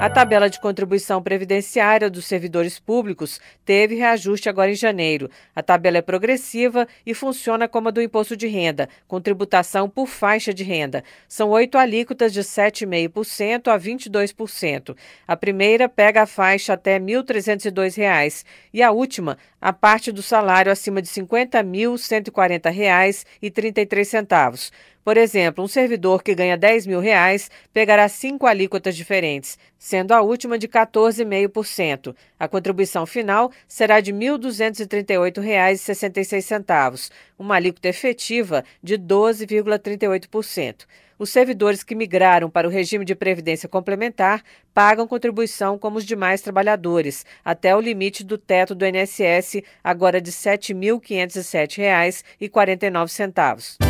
A tabela de contribuição previdenciária dos servidores públicos teve reajuste agora em janeiro. A tabela é progressiva e funciona como a do imposto de renda, com tributação por faixa de renda. São oito alíquotas de 7,5% a 22%. A primeira pega a faixa até R$ 1.302 e a última, a parte do salário acima de R$ 50.140,33. Por exemplo, um servidor que ganha 10 mil reais pegará cinco alíquotas diferentes, sendo a última de 14,5%. A contribuição final será de R$ 1.238,66, uma alíquota efetiva de 12,38%. Os servidores que migraram para o regime de previdência complementar pagam contribuição como os demais trabalhadores, até o limite do teto do INSS, agora de R$ 7.507,49.